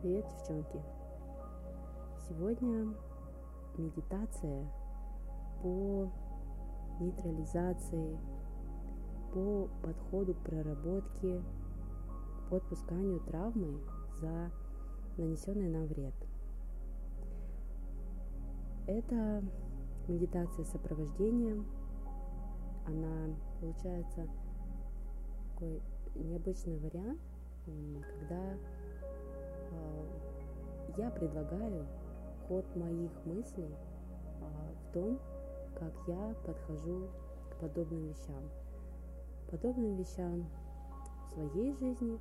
Привет, девчонки! Сегодня медитация по нейтрализации, по подходу к проработке, по отпусканию травмы за нанесенный нам вред. Это медитация сопровождения. Она получается такой необычный вариант, когда я предлагаю ход моих мыслей а, в том, как я подхожу к подобным вещам. Подобным вещам в своей жизни.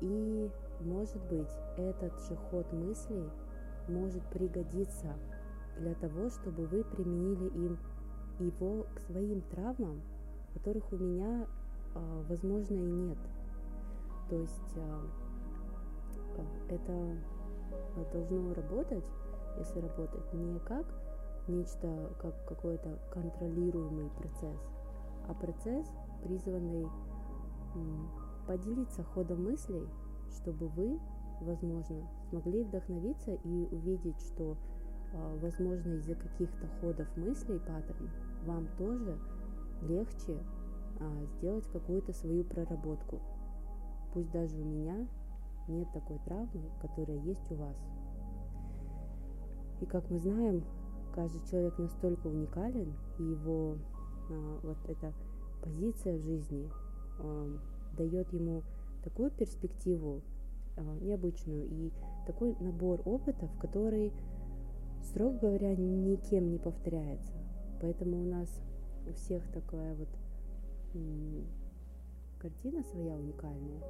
И, может быть, этот же ход мыслей может пригодиться для того, чтобы вы применили им его к своим травмам, которых у меня, а, возможно, и нет. То есть это должно работать, если работать, не как нечто, как какой-то контролируемый процесс, а процесс, призванный поделиться ходом мыслей, чтобы вы, возможно, смогли вдохновиться и увидеть, что, а, возможно, из-за каких-то ходов мыслей, паттернов, вам тоже легче а, сделать какую-то свою проработку. Пусть даже у меня нет такой травмы, которая есть у вас. И как мы знаем, каждый человек настолько уникален, и его а, вот эта позиция в жизни а, дает ему такую перспективу а, необычную и такой набор опытов, который, строго говоря, никем не повторяется. Поэтому у нас у всех такая вот картина своя уникальная,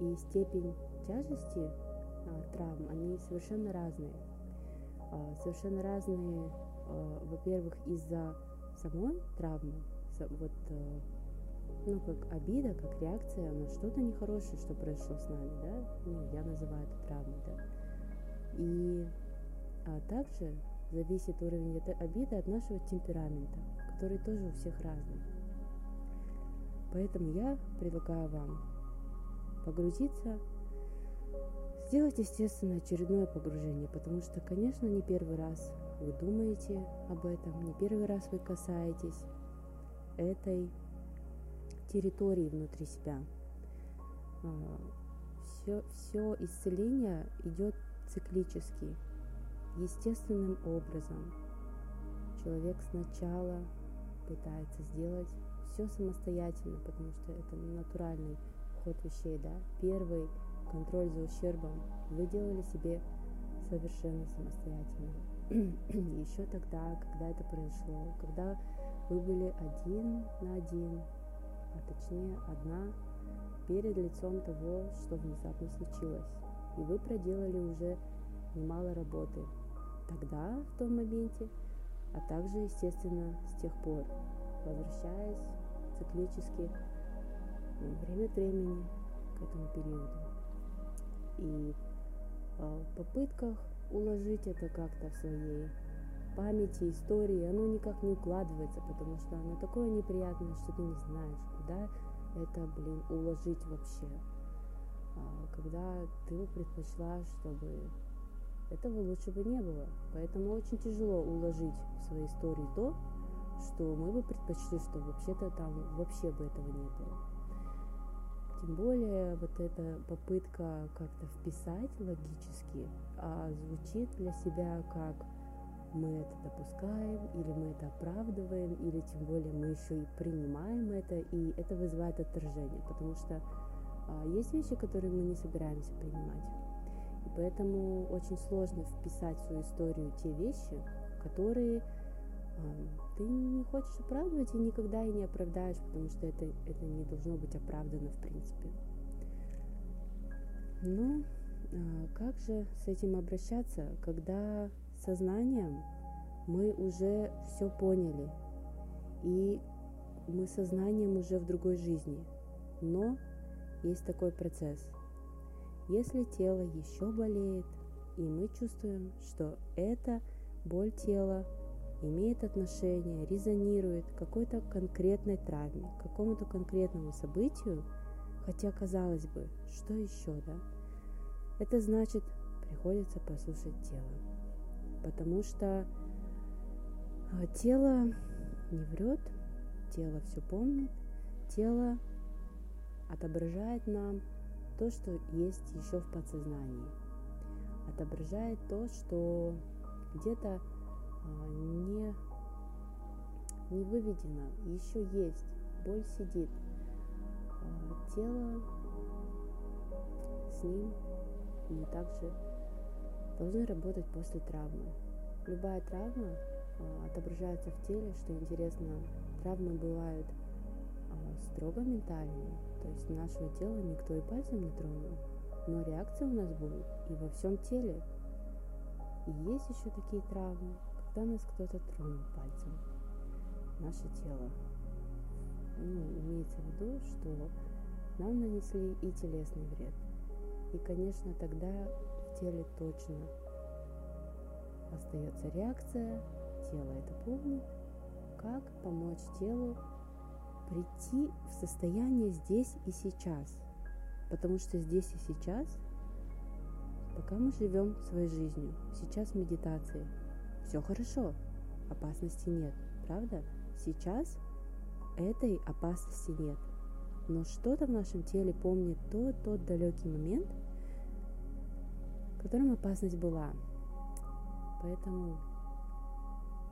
и степень тяжести а, травм, они совершенно разные. А, совершенно разные, а, во-первых, из-за самой травмы, вот, а, ну, как обида, как реакция на что-то нехорошее, что произошло с нами, да, ну, я называю это травмой, да. И а также зависит уровень этой обиды от нашего темперамента, который тоже у всех разный. Поэтому я предлагаю вам погрузиться Сделать, естественно, очередное погружение, потому что, конечно, не первый раз вы думаете об этом, не первый раз вы касаетесь этой территории внутри себя. Все, а, все исцеление идет циклически, естественным образом. Человек сначала пытается сделать все самостоятельно, потому что это натуральный ход вещей, да. Первый контроль за ущербом вы делали себе совершенно самостоятельно. Еще тогда, когда это произошло, когда вы были один на один, а точнее одна перед лицом того, что внезапно случилось. И вы проделали уже немало работы тогда, в том моменте, а также, естественно, с тех пор, возвращаясь циклически время от времени к этому периоду и а, в попытках уложить это как-то в своей памяти, истории, оно никак не укладывается, потому что оно такое неприятное, что ты не знаешь, куда это, блин, уложить вообще. А, когда ты бы предпочла, чтобы этого лучше бы не было. Поэтому очень тяжело уложить в своей истории то, что мы бы предпочли, что вообще-то там вообще бы этого не было. Тем более вот эта попытка как-то вписать логически а звучит для себя как мы это допускаем, или мы это оправдываем, или тем более мы еще и принимаем это, и это вызывает отторжение, потому что а, есть вещи, которые мы не собираемся принимать. И поэтому очень сложно вписать в свою историю те вещи, которые ты не хочешь оправдывать и никогда и не оправдаешь, потому что это, это не должно быть оправдано в принципе. Но а, как же с этим обращаться, когда сознанием мы уже все поняли, и мы сознанием уже в другой жизни, но есть такой процесс. Если тело еще болеет, и мы чувствуем, что это боль тела имеет отношение, резонирует к какой-то конкретной травме, к какому-то конкретному событию, хотя казалось бы, что еще, да? это значит, приходится послушать тело. Потому что а, тело не врет, тело все помнит, тело отображает нам то, что есть еще в подсознании. Отображает то, что где-то не, не выведено, еще есть, боль сидит. А, тело с ним мы также должны работать после травмы. Любая травма а, отображается в теле, что интересно, травмы бывают строго ментальные, то есть нашего тела никто и пальцем не тронул, но реакция у нас будет и во всем теле. И есть еще такие травмы, когда нас кто-то тронул пальцем. Наше тело. Ну, имеется в виду, что нам нанесли и телесный вред. И, конечно, тогда в теле точно остается реакция, тело это помнит, как помочь телу прийти в состояние здесь и сейчас. Потому что здесь и сейчас, пока мы живем своей жизнью, сейчас медитации, все хорошо, опасности нет, правда? Сейчас этой опасности нет. Но что-то в нашем теле помнит тот, тот далекий момент, в котором опасность была. Поэтому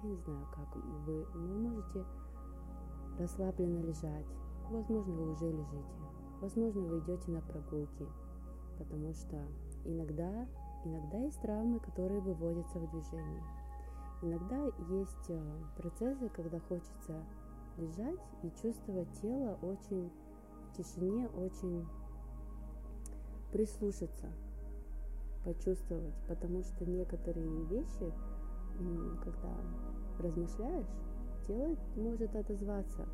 я не знаю, как вы, вы можете расслабленно лежать. Возможно, вы уже лежите. Возможно, вы идете на прогулки, потому что иногда, иногда есть травмы, которые выводятся в движение. Иногда есть э, процессы, когда хочется лежать и чувствовать тело очень в тишине, очень прислушаться, почувствовать, потому что некоторые вещи, когда размышляешь, тело может отозваться.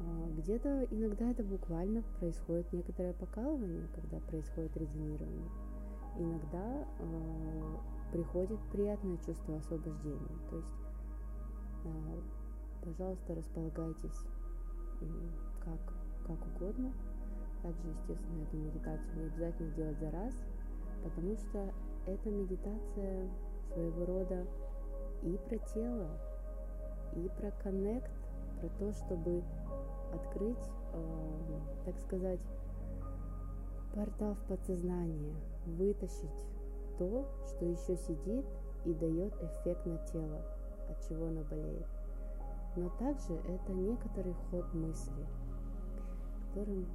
А, где-то иногда это буквально происходит некоторое покалывание, когда происходит резонирование. Иногда э, приходит приятное чувство освобождения. То есть, э, пожалуйста, располагайтесь как, как угодно. Также, естественно, эту медитацию не обязательно делать за раз, потому что эта медитация своего рода и про тело, и про коннект, про то, чтобы открыть, э, так сказать, портал в подсознание, вытащить то, что еще сидит и дает эффект на тело, от чего оно болеет. Но также это некоторый ход мысли, которым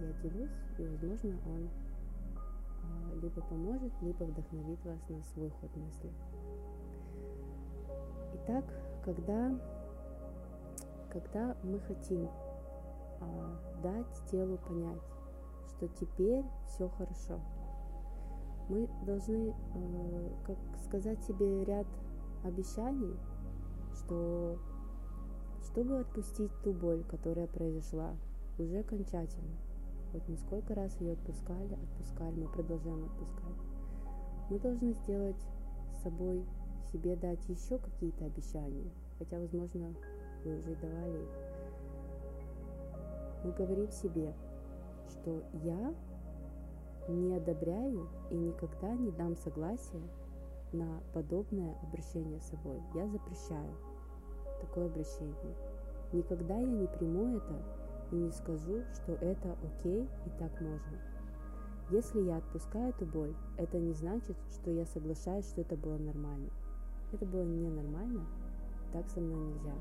я делюсь, и, возможно, он э, либо поможет, либо вдохновит вас на свой ход мысли. Итак, когда, когда мы хотим а, дать телу понять, что теперь все хорошо, мы должны, а, как сказать себе ряд обещаний, что чтобы отпустить ту боль, которая произошла, уже окончательно. Вот мы сколько раз ее отпускали, отпускали, мы продолжаем отпускать. Мы должны сделать с собой себе дать еще какие-то обещания, хотя, возможно, вы уже давали их. Мы говорим себе, что я не одобряю и никогда не дам согласия на подобное обращение с собой. Я запрещаю такое обращение. Никогда я не приму это и не скажу, что это окей и так можно. Если я отпускаю эту боль, это не значит, что я соглашаюсь, что это было нормально. Это было ненормально, так со мной нельзя.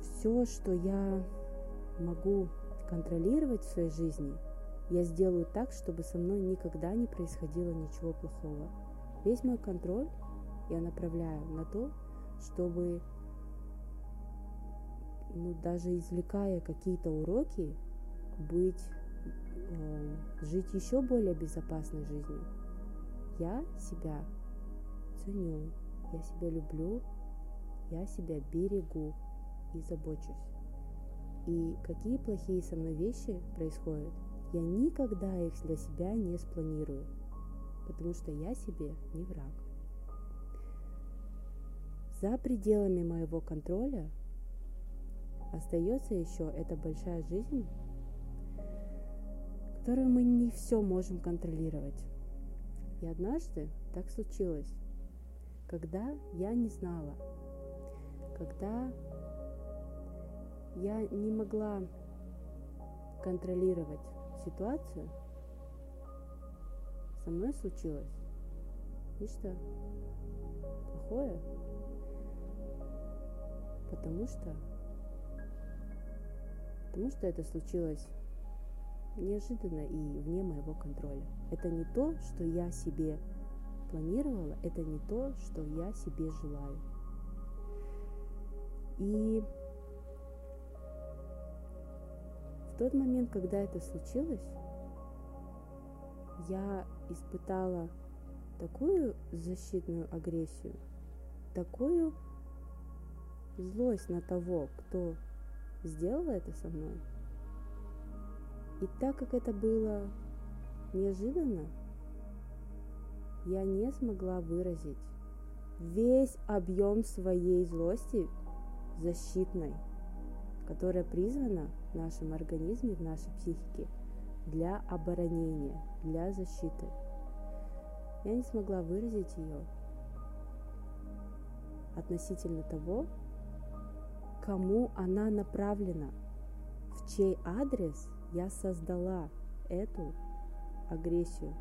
Все, что я могу контролировать в своей жизни, я сделаю так, чтобы со мной никогда не происходило ничего плохого. Весь мой контроль я направляю на то, чтобы ну, даже извлекая какие-то уроки, быть, э, жить еще более безопасной жизнью. Я себя ценю, я себя люблю, я себя берегу и забочусь. И какие плохие со мной вещи происходят, я никогда их для себя не спланирую, потому что я себе не враг. За пределами моего контроля остается еще эта большая жизнь, которую мы не все можем контролировать. И однажды так случилось, когда я не знала, когда я не могла контролировать ситуацию, со мной случилось нечто плохое, потому что потому что это случилось неожиданно и вне моего контроля. Это не то, что я себе планировала, это не то, что я себе желаю. И тот момент, когда это случилось, я испытала такую защитную агрессию, такую злость на того, кто сделал это со мной. И так как это было неожиданно, я не смогла выразить весь объем своей злости защитной, которая призвана в нашем организме, в нашей психике для оборонения, для защиты. Я не смогла выразить ее относительно того, кому она направлена, в чей адрес я создала эту агрессию.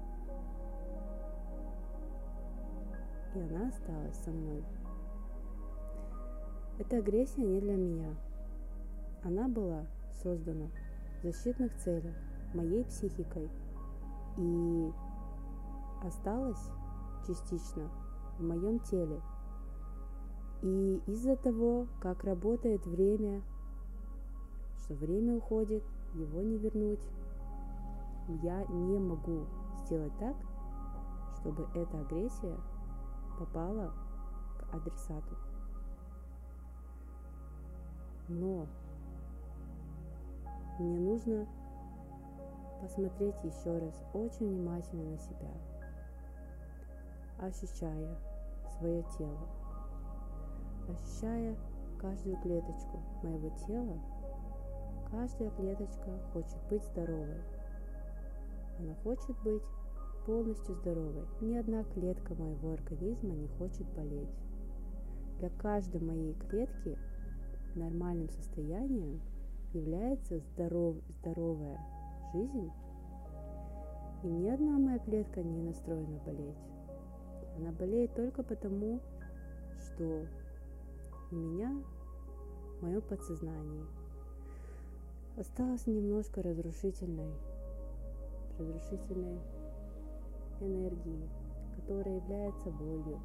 И она осталась со мной. Эта агрессия не для меня. Она была создана в защитных целях моей психикой и осталась частично в моем теле – и из-за того, как работает время, что время уходит, его не вернуть, я не могу сделать так, чтобы эта агрессия попала к адресату. Но мне нужно посмотреть еще раз очень внимательно на себя, ощущая свое тело ощущая каждую клеточку моего тела, каждая клеточка хочет быть здоровой. Она хочет быть полностью здоровой. Ни одна клетка моего организма не хочет болеть. Для каждой моей клетки нормальным состоянием является здоров, здоровая жизнь. И ни одна моя клетка не настроена болеть. Она болеет только потому, что у меня, в моем подсознании, осталось немножко разрушительной, разрушительной энергии, которая является болью,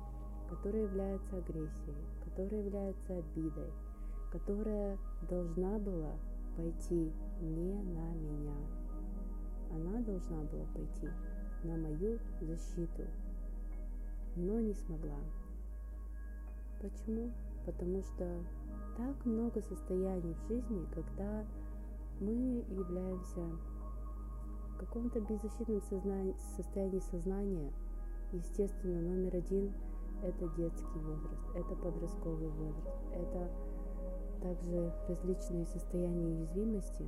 которая является агрессией, которая является обидой, которая должна была пойти не на меня. Она должна была пойти на мою защиту, но не смогла. Почему? потому что так много состояний в жизни, когда мы являемся в каком-то беззащитном сознании, состоянии сознания. Естественно, номер один – это детский возраст, это подростковый возраст, это также различные состояния уязвимости.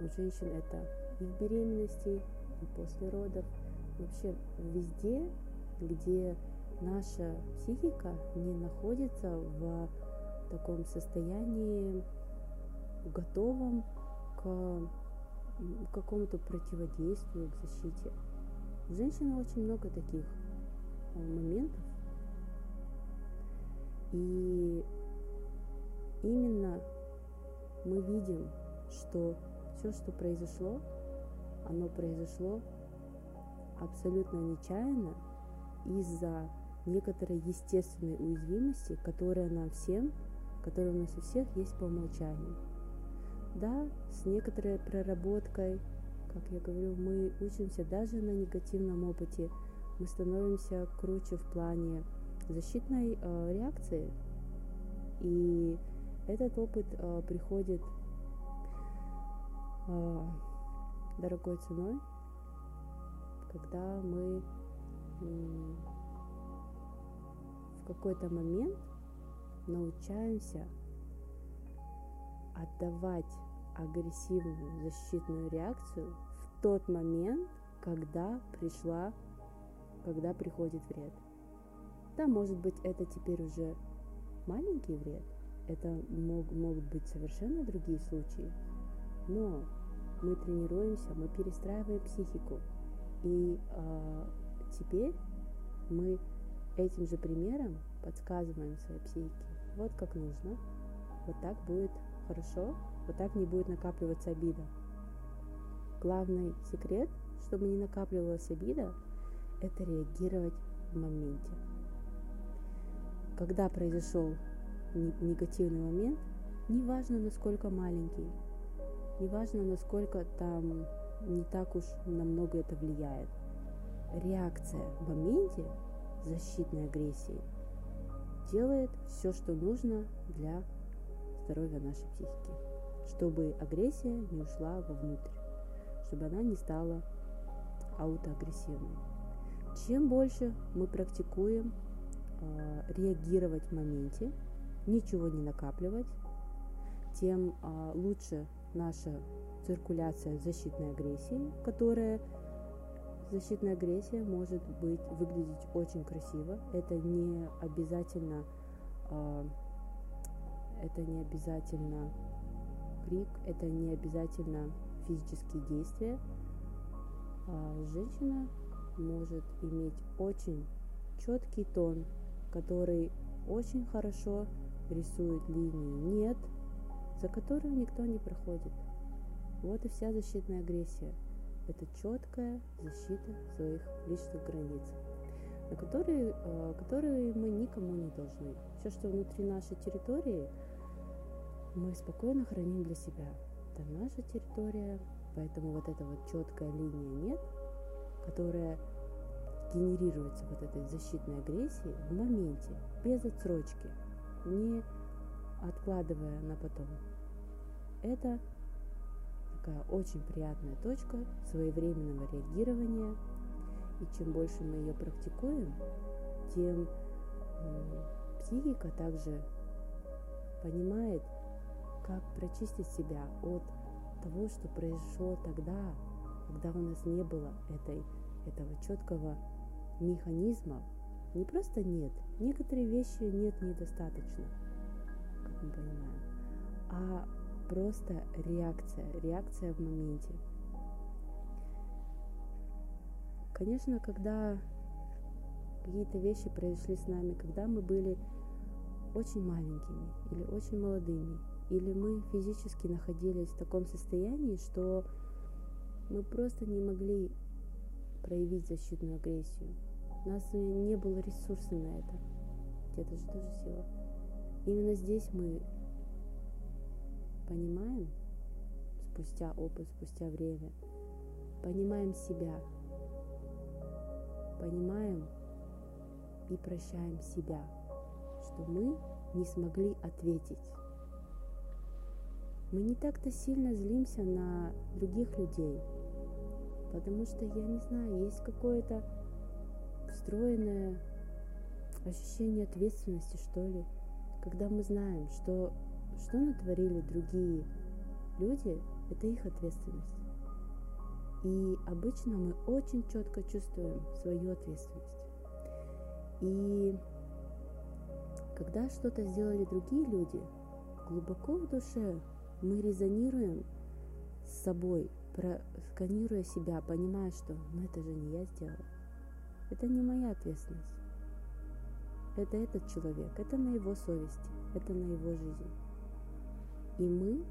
У женщин это и в беременности, и после родов, вообще везде, где наша психика не находится в таком состоянии готовом к какому-то противодействию, к защите. У женщины очень много таких э, моментов. И именно мы видим, что все, что произошло, оно произошло абсолютно нечаянно из-за некоторой естественной уязвимости, которая нам всем, которая у нас у всех есть по умолчанию. Да, с некоторой проработкой, как я говорю, мы учимся даже на негативном опыте, мы становимся круче в плане защитной э, реакции. И этот опыт э, приходит э, дорогой ценой, когда мы в какой-то момент научаемся отдавать агрессивную защитную реакцию тот момент, когда пришла, когда приходит вред. Да, может быть, это теперь уже маленький вред, это мог, могут быть совершенно другие случаи, но мы тренируемся, мы перестраиваем психику, и э, теперь мы этим же примером подсказываем своей психике, вот как нужно, вот так будет хорошо, вот так не будет накапливаться обида. Главный секрет, чтобы не накапливалась обида, это реагировать в моменте. Когда произошел негативный момент, неважно насколько маленький, неважно насколько там не так уж намного это влияет. Реакция в моменте защитной агрессии делает все, что нужно для здоровья нашей психики, чтобы агрессия не ушла вовнутрь, чтобы она не стала аутоагрессивной. Чем больше мы практикуем э, реагировать в моменте, ничего не накапливать, тем э, лучше наша циркуляция защитной агрессии, которая защитная агрессия может быть выглядеть очень красиво. Это не обязательно э, это не обязательно крик, это не обязательно физические действия. А женщина может иметь очень четкий тон, который очень хорошо рисует линии «нет», за которую никто не проходит. Вот и вся защитная агрессия. Это четкая защита своих личных границ, на которые, э, которые мы никому не должны. Все, что внутри нашей территории – мы спокойно храним для себя. Это наша территория, поэтому вот эта вот четкая линия нет, которая генерируется вот этой защитной агрессией в моменте, без отсрочки, не откладывая на потом. Это такая очень приятная точка своевременного реагирования, и чем больше мы ее практикуем, тем психика также понимает, как прочистить себя от того, что произошло тогда, когда у нас не было этой, этого четкого механизма. Не просто нет, некоторые вещи нет недостаточно, как мы понимаем, а просто реакция, реакция в моменте. Конечно, когда какие-то вещи произошли с нами, когда мы были очень маленькими или очень молодыми, или мы физически находились в таком состоянии, что мы просто не могли проявить защитную агрессию. У нас не было ресурса на это. Это же тоже сила. Именно здесь мы понимаем, спустя опыт, спустя время, понимаем себя, понимаем и прощаем себя, что мы не смогли ответить мы не так-то сильно злимся на других людей, потому что, я не знаю, есть какое-то встроенное ощущение ответственности, что ли, когда мы знаем, что что натворили другие люди, это их ответственность. И обычно мы очень четко чувствуем свою ответственность. И когда что-то сделали другие люди, глубоко в душе мы резонируем с собой, сканируя себя, понимая, что ну это же не я сделала. Это не моя ответственность. Это этот человек, это на его совести, это на его жизнь. И мы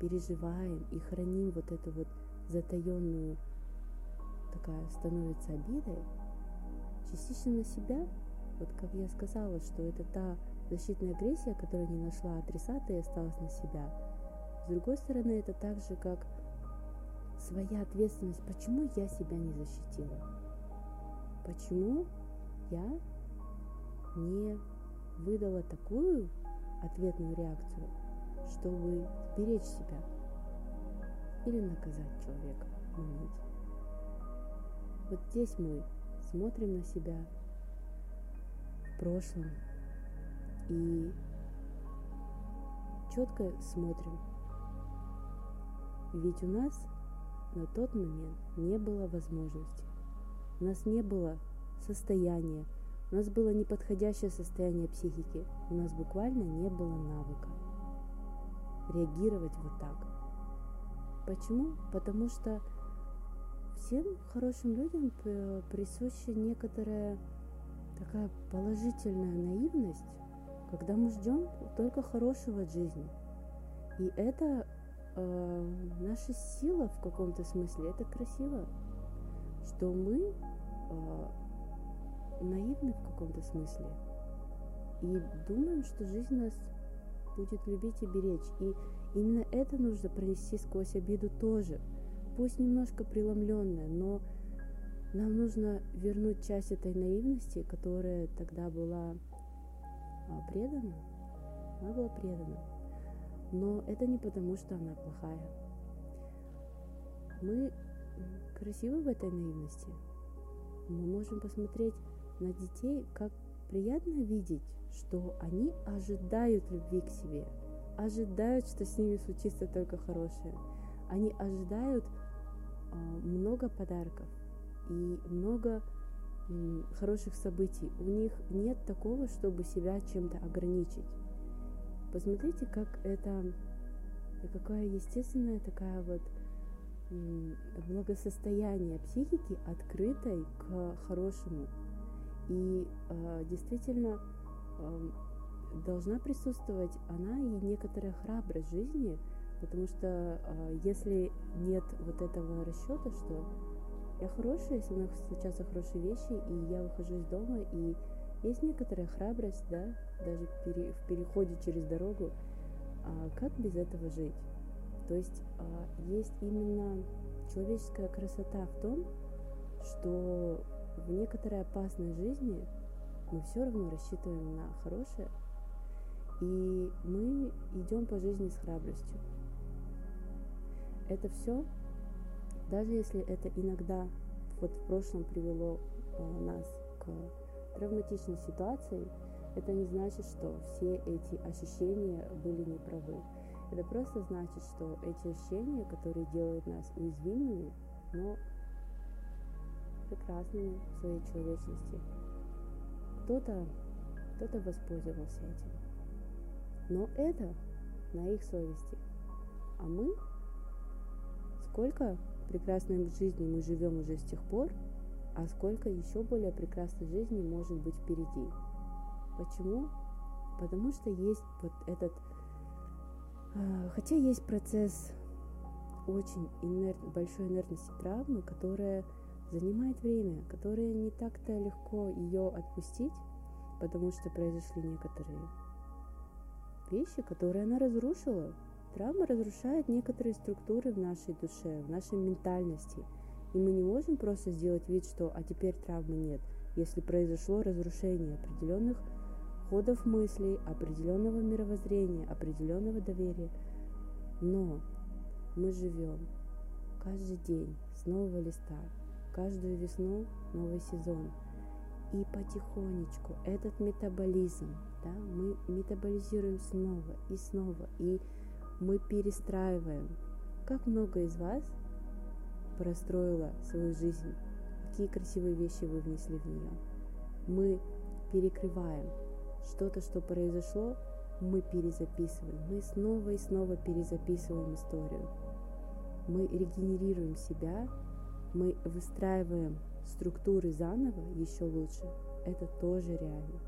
переживаем и храним вот эту вот затаенную, такая становится обидой, частично на себя, вот как я сказала, что это та защитная агрессия, которая не нашла адресата и осталась на себя – с другой стороны, это так же, как своя ответственность. Почему я себя не защитила? Почему я не выдала такую ответную реакцию, чтобы сберечь себя или наказать человека в. Вот здесь мы смотрим на себя в прошлом и четко смотрим, ведь у нас на тот момент не было возможности. У нас не было состояния, у нас было неподходящее состояние психики, у нас буквально не было навыка реагировать вот так. Почему? Потому что всем хорошим людям присуща некоторая такая положительная наивность, когда мы ждем только хорошего от жизни. И это э, наша сила в каком-то смысле, это красиво, что мы э, наивны в каком-то смысле и думаем, что жизнь нас будет любить и беречь. И именно это нужно пронести сквозь обиду тоже, пусть немножко преломленная, но нам нужно вернуть часть этой наивности, которая тогда была а, предана. Она была предана. Но это не потому, что она плохая. Мы красивы в этой наивности. Мы можем посмотреть на детей, как приятно видеть, что они ожидают любви к себе, ожидают, что с ними случится только хорошее. Они ожидают э, много подарков и много хороших событий. У них нет такого, чтобы себя чем-то ограничить. Посмотрите, как это, какая естественная такая вот благосостояние психики, открытой к хорошему. И э, действительно э, должна присутствовать она и некоторая храбрость жизни, потому что э, если нет вот этого расчета, что я хорошая, если у нас случаются хорошие вещи, и я выхожу из дома, и есть некоторая храбрость, да, даже пере, в переходе через дорогу, а как без этого жить? То есть а, есть именно человеческая красота в том, что в некоторой опасной жизни мы все равно рассчитываем на хорошее, и мы идем по жизни с храбростью. Это все, даже если это иногда вот в прошлом привело э, нас к травматичной ситуации, это не значит, что все эти ощущения были неправы. Это просто значит, что эти ощущения, которые делают нас уязвимыми, но прекрасными в своей человечности. Кто-то кто-то воспользовался этим. Но это на их совести. А мы, сколько прекрасной жизни мы живем уже с тех пор, а сколько еще более прекрасной жизни может быть впереди. Почему? Потому что есть вот этот, э, хотя есть процесс очень инерт, большой инертности травмы, которая занимает время, которое не так-то легко ее отпустить, потому что произошли некоторые вещи, которые она разрушила. Травма разрушает некоторые структуры в нашей душе, в нашей ментальности. И мы не можем просто сделать вид, что «а теперь травмы нет», если произошло разрушение определенных ходов мыслей, определенного мировоззрения, определенного доверия. Но мы живем каждый день с нового листа, каждую весну новый сезон. И потихонечку этот метаболизм, да, мы метаболизируем снова и снова, и мы перестраиваем. Как много из вас простроила свою жизнь, какие красивые вещи вы внесли в нее. Мы перекрываем что-то, что произошло, мы перезаписываем. Мы снова и снова перезаписываем историю. Мы регенерируем себя мы выстраиваем структуры заново еще лучше, это тоже реально.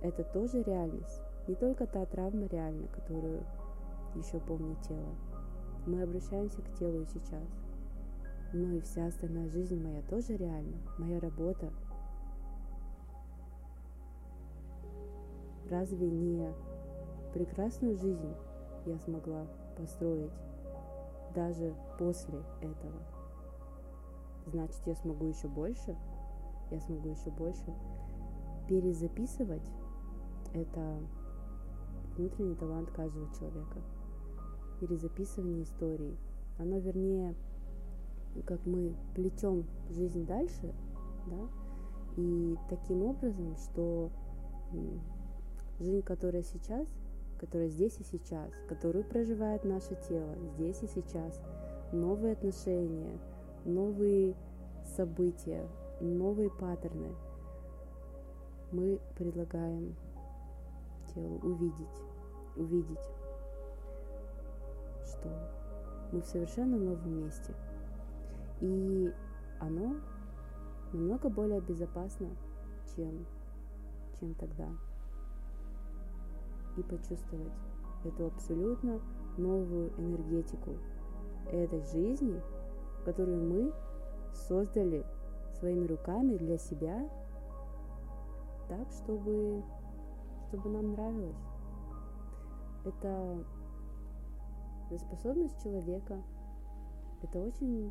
Это тоже реальность. Не только та травма реальна, которую еще помнит тело. Мы обращаемся к телу сейчас. Но и вся остальная жизнь моя тоже реальна. Моя работа. Разве не прекрасную жизнь я смогла построить даже после этого? Значит я смогу еще больше, я смогу еще больше. Перезаписывать – это внутренний талант каждого человека. Перезаписывание истории. Оно, вернее, как мы плетем жизнь дальше, да, и таким образом, что жизнь, которая сейчас, которая здесь и сейчас, которую проживает наше тело здесь и сейчас, новые отношения, новые события, новые паттерны, мы предлагаем телу увидеть, увидеть, что мы в совершенно новом месте. И оно намного более безопасно, чем, чем тогда. И почувствовать эту абсолютно новую энергетику этой жизни, которую мы создали своими руками для себя, так, чтобы, чтобы нам нравилось. Это, способность человека. Это очень,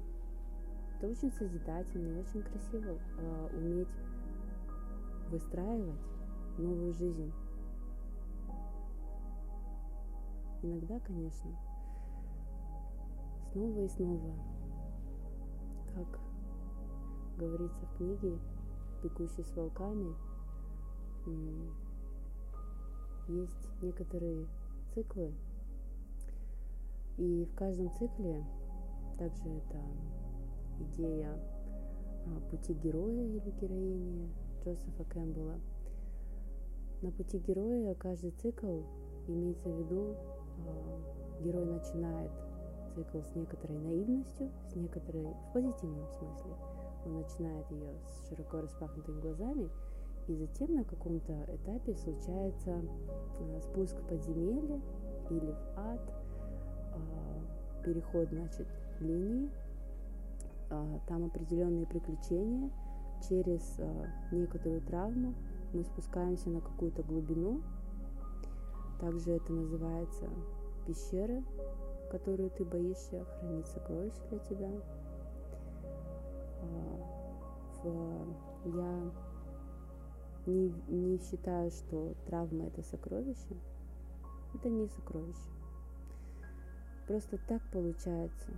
это очень созидательно и очень красиво э, уметь выстраивать новую жизнь. Иногда, конечно, снова и снова, как говорится в книге «Бегущий с волками», есть некоторые циклы, и в каждом цикле также это идея а, пути героя или героини Джозефа Кэмпбелла. На пути героя каждый цикл имеется в виду, а, герой начинает цикл с некоторой наивностью, с некоторой в позитивном смысле. Он начинает ее с широко распахнутыми глазами, и затем на каком-то этапе случается а, спуск в подземелье или в ад, а, переход, значит, линии, а, там определенные приключения, через некоторую травму мы спускаемся на какую-то глубину. Также это называется пещера, которую ты боишься, хранит сокровища для тебя. В, я не, не считаю, что травма это сокровище. Это не сокровище. Просто так получается,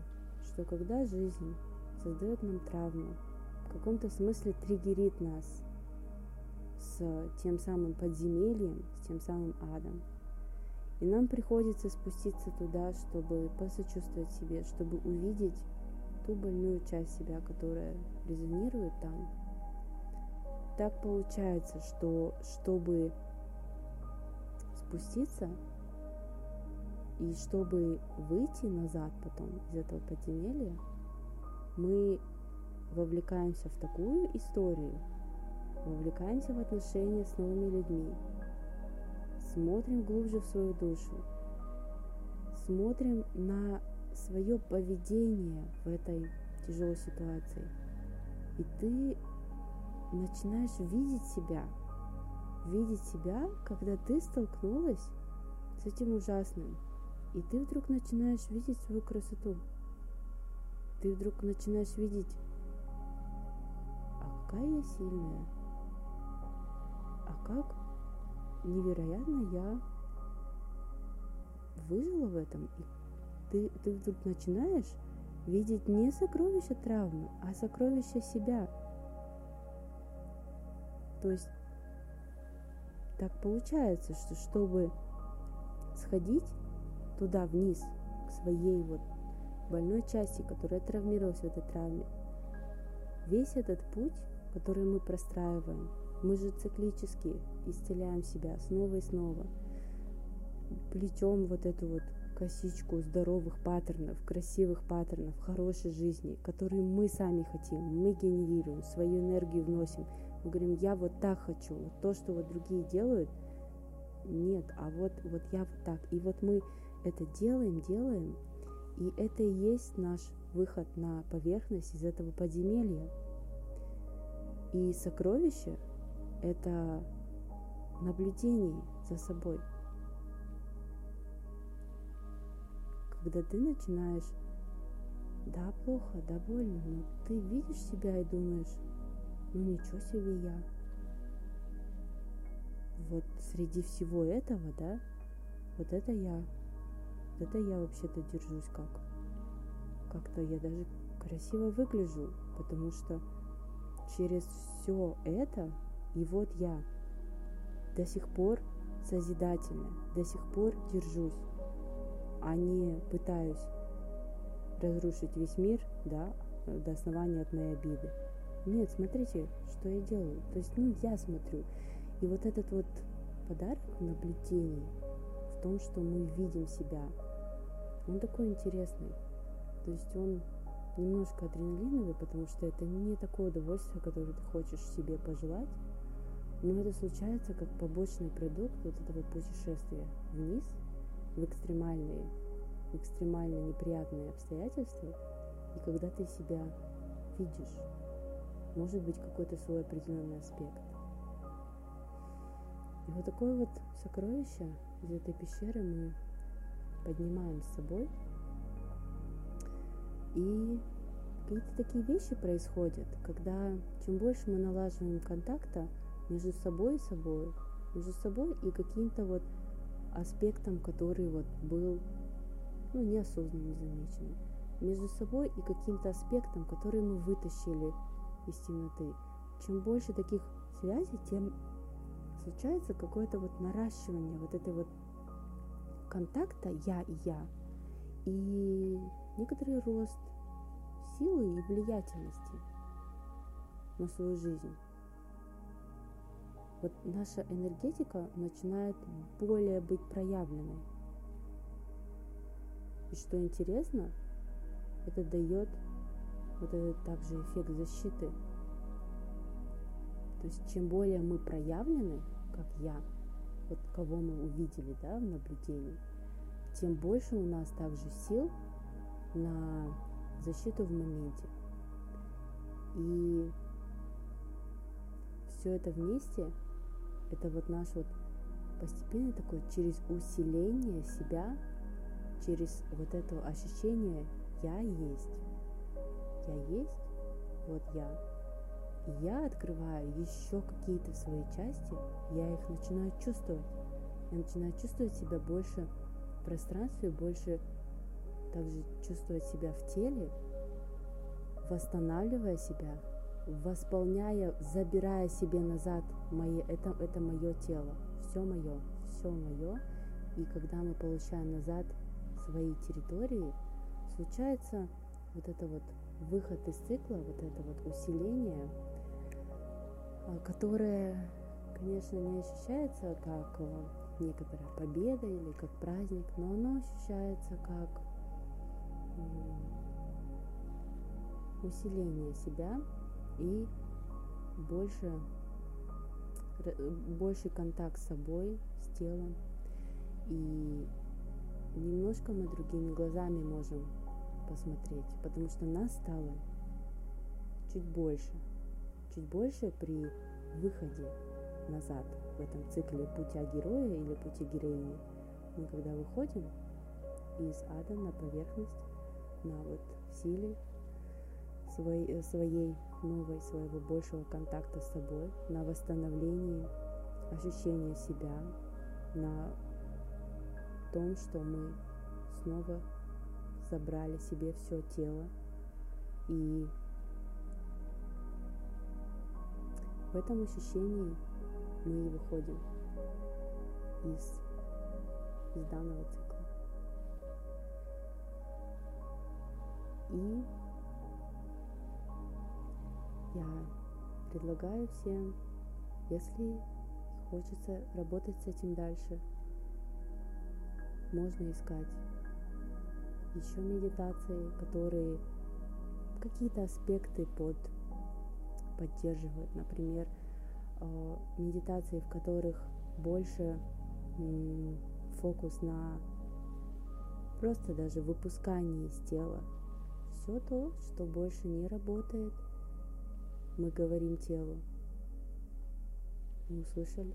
что когда жизнь создает нам травму, в каком-то смысле триггерит нас с тем самым подземельем, с тем самым адом, и нам приходится спуститься туда, чтобы посочувствовать себе, чтобы увидеть ту больную часть себя, которая резонирует там, так получается, что чтобы спуститься и чтобы выйти назад потом из этого подземелья, мы вовлекаемся в такую историю, вовлекаемся в отношения с новыми людьми, смотрим глубже в свою душу, смотрим на свое поведение в этой тяжелой ситуации. И ты начинаешь видеть себя, видеть себя, когда ты столкнулась с этим ужасным, и ты вдруг начинаешь видеть свою красоту. Ты вдруг начинаешь видеть, а какая я сильная, а как невероятно я выжила в этом. И ты, ты вдруг начинаешь видеть не сокровища травмы, а сокровища себя – то есть так получается, что чтобы сходить туда вниз, к своей вот больной части, которая травмировалась в этой травме, весь этот путь, который мы простраиваем, мы же циклически исцеляем себя снова и снова, плетем вот эту вот косичку здоровых паттернов, красивых паттернов, хорошей жизни, которые мы сами хотим, мы генерируем, свою энергию вносим – мы говорим, я вот так хочу, вот то, что вот другие делают, нет, а вот, вот я вот так. И вот мы это делаем, делаем, и это и есть наш выход на поверхность из этого подземелья. И сокровище — это наблюдение за собой. Когда ты начинаешь, да, плохо, да, больно, но ты видишь себя и думаешь, ну ничего себе я. Вот среди всего этого, да, вот это я. Вот это я вообще-то держусь как. Как-то я даже красиво выгляжу, потому что через все это, и вот я до сих пор созидательно, до сих пор держусь, а не пытаюсь разрушить весь мир, да, до основания от моей обиды. Нет, смотрите, что я делаю. То есть, ну, я смотрю. И вот этот вот подарок наблюдений в том, что мы видим себя, он такой интересный. То есть он немножко адреналиновый, потому что это не такое удовольствие, которое ты хочешь себе пожелать, но это случается как побочный продукт вот этого путешествия вниз в экстремальные, в экстремально неприятные обстоятельства, и когда ты себя видишь, может быть какой-то свой определенный аспект. И вот такое вот сокровище из этой пещеры мы поднимаем с собой. И какие-то такие вещи происходят, когда чем больше мы налаживаем контакта между собой и собой, между собой и каким-то вот аспектом, который вот был ну, неосознанно незамеченным, между собой и каким-то аспектом, который мы вытащили из темноты. Чем больше таких связей, тем случается какое-то вот наращивание вот этой вот контакта я и я. И некоторый рост силы и влиятельности на свою жизнь. Вот наша энергетика начинает более быть проявленной. И что интересно, это дает вот этот также эффект защиты. То есть чем более мы проявлены, как я, вот кого мы увидели да, в наблюдении, тем больше у нас также сил на защиту в моменте. И все это вместе, это вот наш вот постепенно такое через усиление себя, через вот это ощущение «я есть», «я есть», вот я, и я открываю еще какие-то свои части, я их начинаю чувствовать. Я начинаю чувствовать себя больше в пространстве, больше также чувствовать себя в теле, восстанавливая себя, восполняя, забирая себе назад мои, это, это мое тело, все мое, все мое. И когда мы получаем назад свои территории, случается вот это вот выход из цикла, вот это вот усиление, а, которое, конечно, не ощущается как э, некоторая победа или как праздник, но оно ощущается как усиление себя и больше, больше контакт с собой, с телом. И немножко мы другими глазами можем посмотреть, потому что нас стало чуть больше, чуть больше при выходе назад в этом цикле путя героя или пути героини. Мы когда выходим из ада на поверхность, на вот силе своей, своей новой, своего большего контакта с собой, на восстановлении ощущения себя, на том, что мы снова забрали себе все тело. И в этом ощущении мы и выходим из, из данного цикла. И я предлагаю всем, если хочется работать с этим дальше, можно искать еще медитации, которые какие-то аспекты под поддерживают. Например, э, медитации, в которых больше фокус на просто даже выпускании из тела. Все то, что больше не работает, мы говорим телу. Мы услышали?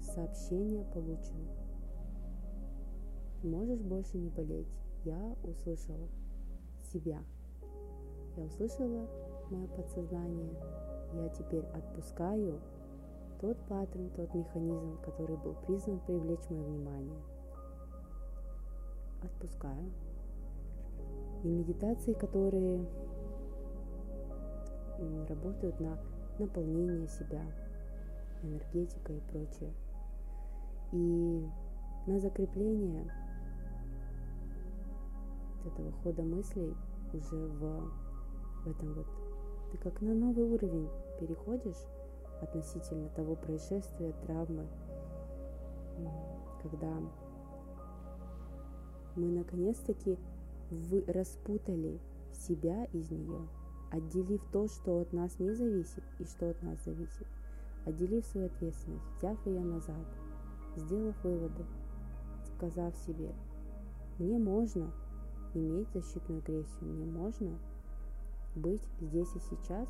Сообщение получено. Можешь больше не болеть. Я услышала себя. Я услышала мое подсознание. Я теперь отпускаю тот паттерн, тот механизм, который был призван привлечь мое внимание. Отпускаю. И медитации, которые работают на наполнение себя, энергетикой и прочее. И на закрепление этого хода мыслей уже в, в этом вот ты как на новый уровень переходишь относительно того происшествия, травмы, когда мы наконец-таки вы распутали себя из нее, отделив то, что от нас не зависит и что от нас зависит, отделив свою ответственность, взяв ее назад, сделав выводы, сказав себе, мне можно иметь защитную агрессию, мне можно быть здесь и сейчас,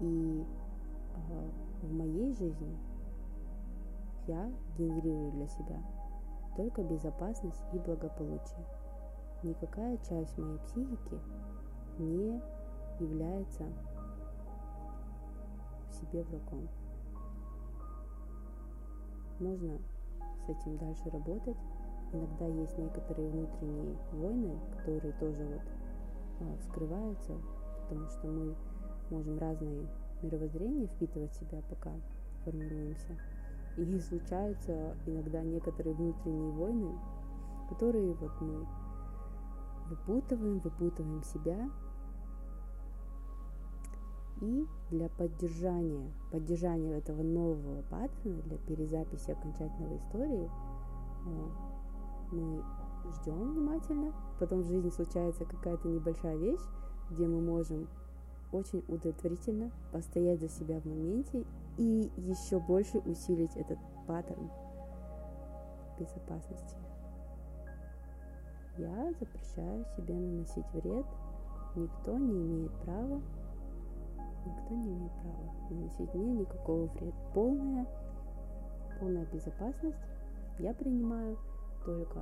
и э, в моей жизни я генерирую для себя только безопасность и благополучие. Никакая часть моей психики не является себе врагом. Можно с этим дальше работать. Иногда есть некоторые внутренние войны, которые тоже вот а, вскрываются, потому что мы можем разные мировоззрения впитывать в себя, пока формируемся. И случаются иногда некоторые внутренние войны, которые вот мы выпутываем, выпутываем себя. И для поддержания, поддержания этого нового паттерна, для перезаписи окончательной истории, а, мы ждем внимательно, потом в жизни случается какая-то небольшая вещь, где мы можем очень удовлетворительно постоять за себя в моменте и еще больше усилить этот паттерн безопасности. Я запрещаю себе наносить вред. Никто не имеет права, никто не имеет права наносить мне никакого вреда. Полная, полная безопасность я принимаю только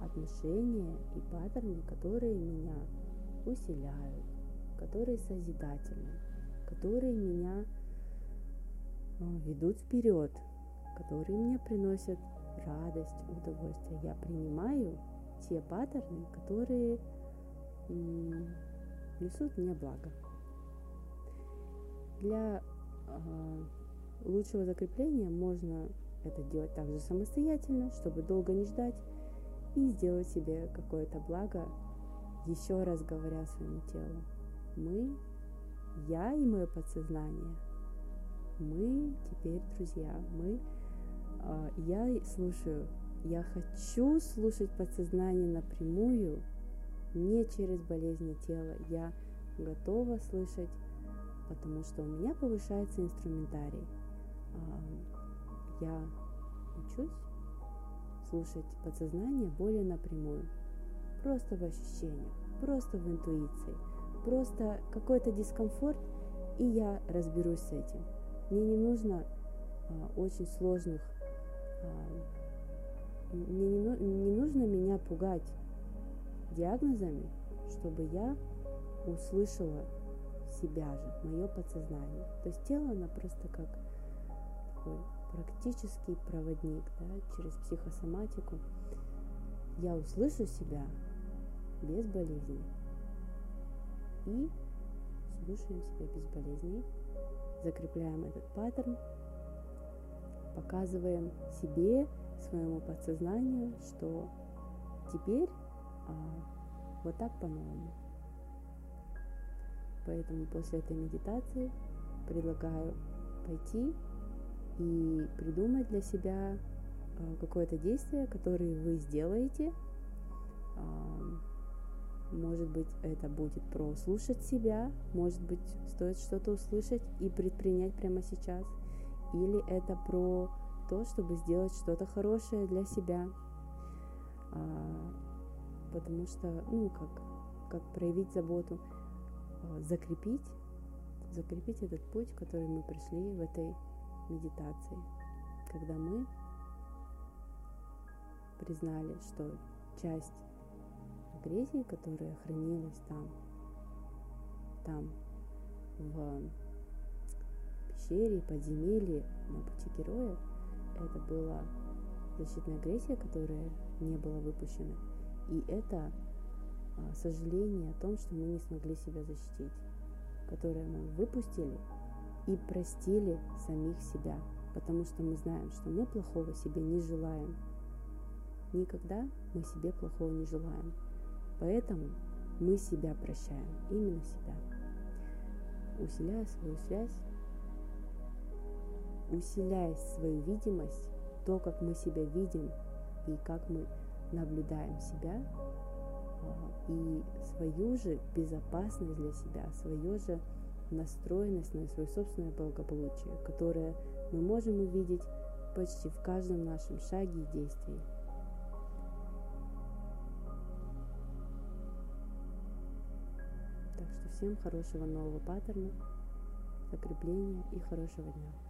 отношения и паттерны, которые меня усиляют, которые созидательны, которые меня а, ведут вперед, которые мне приносят радость, удовольствие. Я принимаю те паттерны, которые несут мне благо. Для лучшего закрепления можно это делать также самостоятельно, чтобы долго не ждать и сделать себе какое-то благо, еще раз говоря своему телу. Мы, я и мое подсознание, мы теперь друзья, мы, э, я слушаю, я хочу слушать подсознание напрямую, не через болезни тела, я готова слышать, потому что у меня повышается инструментарий. Я учусь слушать подсознание более напрямую, просто в ощущениях, просто в интуиции, просто какой-то дискомфорт, и я разберусь с этим. Мне не нужно а, очень сложных, а, мне не, не нужно меня пугать диагнозами, чтобы я услышала себя же, мое подсознание. То есть тело, оно просто как такой практический проводник да, через психосоматику, я услышу себя без болезней. И слушаем себя без болезней, закрепляем этот паттерн, показываем себе, своему подсознанию, что теперь а, вот так по-новому. Поэтому после этой медитации предлагаю пойти и придумать для себя а, какое-то действие, которое вы сделаете. Может быть, это будет про слушать себя, может быть, стоит что-то услышать и предпринять прямо сейчас. Или это про то, чтобы сделать что-то хорошее для себя. А, потому что, ну, как, как проявить заботу, закрепить, закрепить этот путь, который мы пришли в этой медитации, когда мы признали, что часть агрессии, которая хранилась там, там, в пещере, подземелье на пути героя, это была защитная агрессия, которая не была выпущена. И это сожаление о том, что мы не смогли себя защитить, которое мы выпустили и простили самих себя, потому что мы знаем, что мы плохого себе не желаем. Никогда мы себе плохого не желаем. Поэтому мы себя прощаем, именно себя. Усиляя свою связь, усиляя свою видимость, то, как мы себя видим и как мы наблюдаем себя, а, и свою же безопасность для себя, свою же настроенность на свое собственное благополучие, которое мы можем увидеть почти в каждом нашем шаге и действии. Так что всем хорошего нового паттерна, закрепления и хорошего дня.